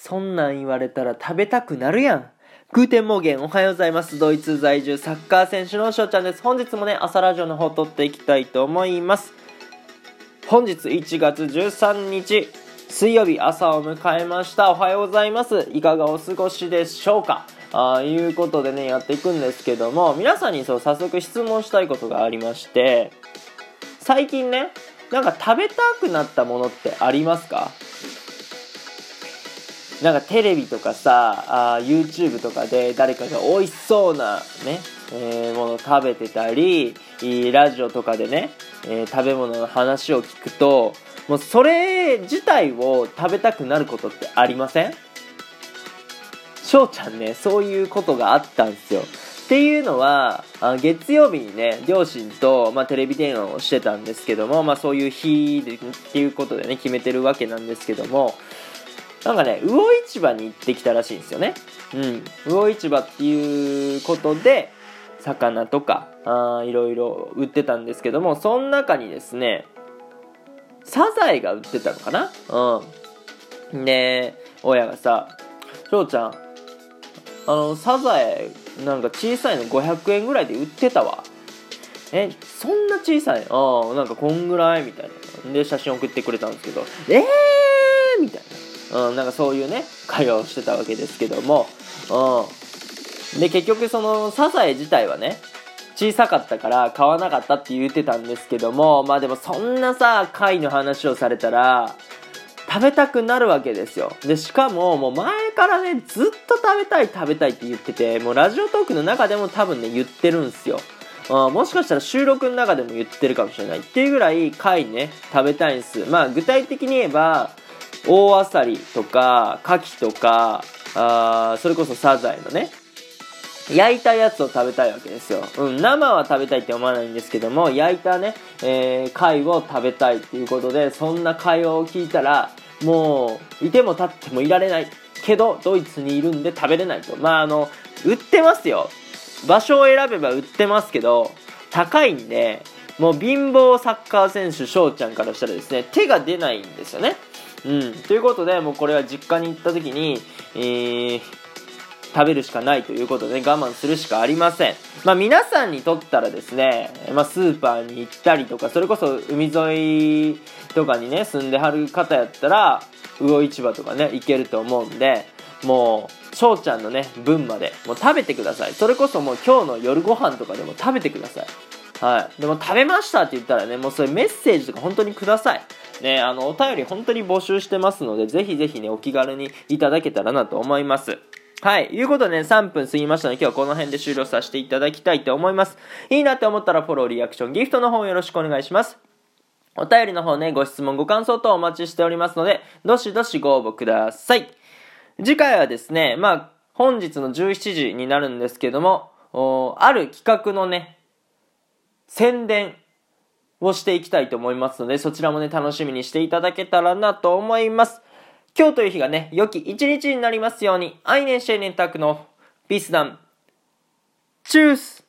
そんなん言われたら食べたくなるやん。 Guten Morgen おはようございます。ドイツ在住サッカー選手の翔ちゃんです。本日もね、朝ラジオの方録っていきたいと思います。本日1月13日、水曜日朝を迎えました。おはようございます。いかがお過ごしでしょうか？ということでね、やっていくんですけども、皆さんにそう早速質問したいことがありまして、最近ね、なんか食べたくなったものってありますか？なんかテレビとかさあ YouTube とかで誰かが美味しそうなね、えー、もの食べてたりラジオとかでね、えー、食べ物の話を聞くともうそれ自体を食べたくなることってありません？翔ちゃんねそういうことがあったんですよ。っていうのはあ月曜日にね両親と、まあ、テレビ電話をしてたんですけども、まあ、そういう日っていうことでね決めてるわけなんですけどもなんかね、魚市場に行ってきたらしいんですよね。うん。魚市場っていうことで、魚とか、あいろいろ売ってたんですけども、その中にですね、サザエが売ってたのかな？うん。で、親がさ、翔ちゃん、あの、サザエ、なんか小さいの500円ぐらいで売ってたわ。え、そんな小さい？ああ、なんかこんぐらい？みたいな。で、写真送ってくれたんですけど、えーみたいな。うん、なんかそういうね会話をしてたわけですけども、うん、で結局そのサザエ自体はね小さかったから買わなかったって言ってたんですけどもまあでもそんなさ貝の話をされたら食べたくなるわけですよ。でしかももう前からねずっと食べたい食べたいって言っててもうラジオトークの中でも多分ね言ってるんですよ。あもしかしたら収録の中でも言ってるかもしれないっていうぐらい貝ね食べたいんです。まあ具体的に言えば大あさりとか牡蠣とかあそれこそサザエのね焼いたやつを食べたいわけですよ、うん、生は食べたいって思わないんですけども焼いたね、えー、貝を食べたいっていうことでそんな会話を聞いたらもういても立ってもいられないけどドイツにいるんで食べれないと。まああの売ってますよ。場所を選べば売ってますけど高いんでもう貧乏サッカー選手翔ちゃんからしたらですね手が出ないんですよね。うん、ということでもうこれは実家に行った時に、えー、食べるしかないということで、我慢するしかありません。まあ皆さんにとったらですね、まあスーパーに行ったりとか、それこそ海沿いとかにね、住んではる方やったら、魚市場とかね、行けると思うんで、もう、翔ちゃんのね、分まで、もう食べてください。それこそもう今日の夜ご飯とかでも食べてください。はい。でも食べましたって言ったらね、もうそれメッセージとか本当にください。ね、あの、お便り本当に募集してますので、ぜひぜひね、お気軽にいただけたらなと思います。はい。いうことで、ね、3分過ぎましたので、今日はこの辺で終了させていただきたいと思います。いいなって思ったら、フォロー、リアクション、ギフトの方よろしくお願いします。お便りの方ね、ご質問、ご感想等お待ちしておりますので、どしどしご応募ください。次回はですね、まあ、本日の17時になるんですけども、ある企画のね、宣伝をしていきたいと思いますので、そちらもね、楽しみにしていただけたらなと思います。今日という日がね、良き一日になりますように、アイネンシェーネンタクのピース団。チュース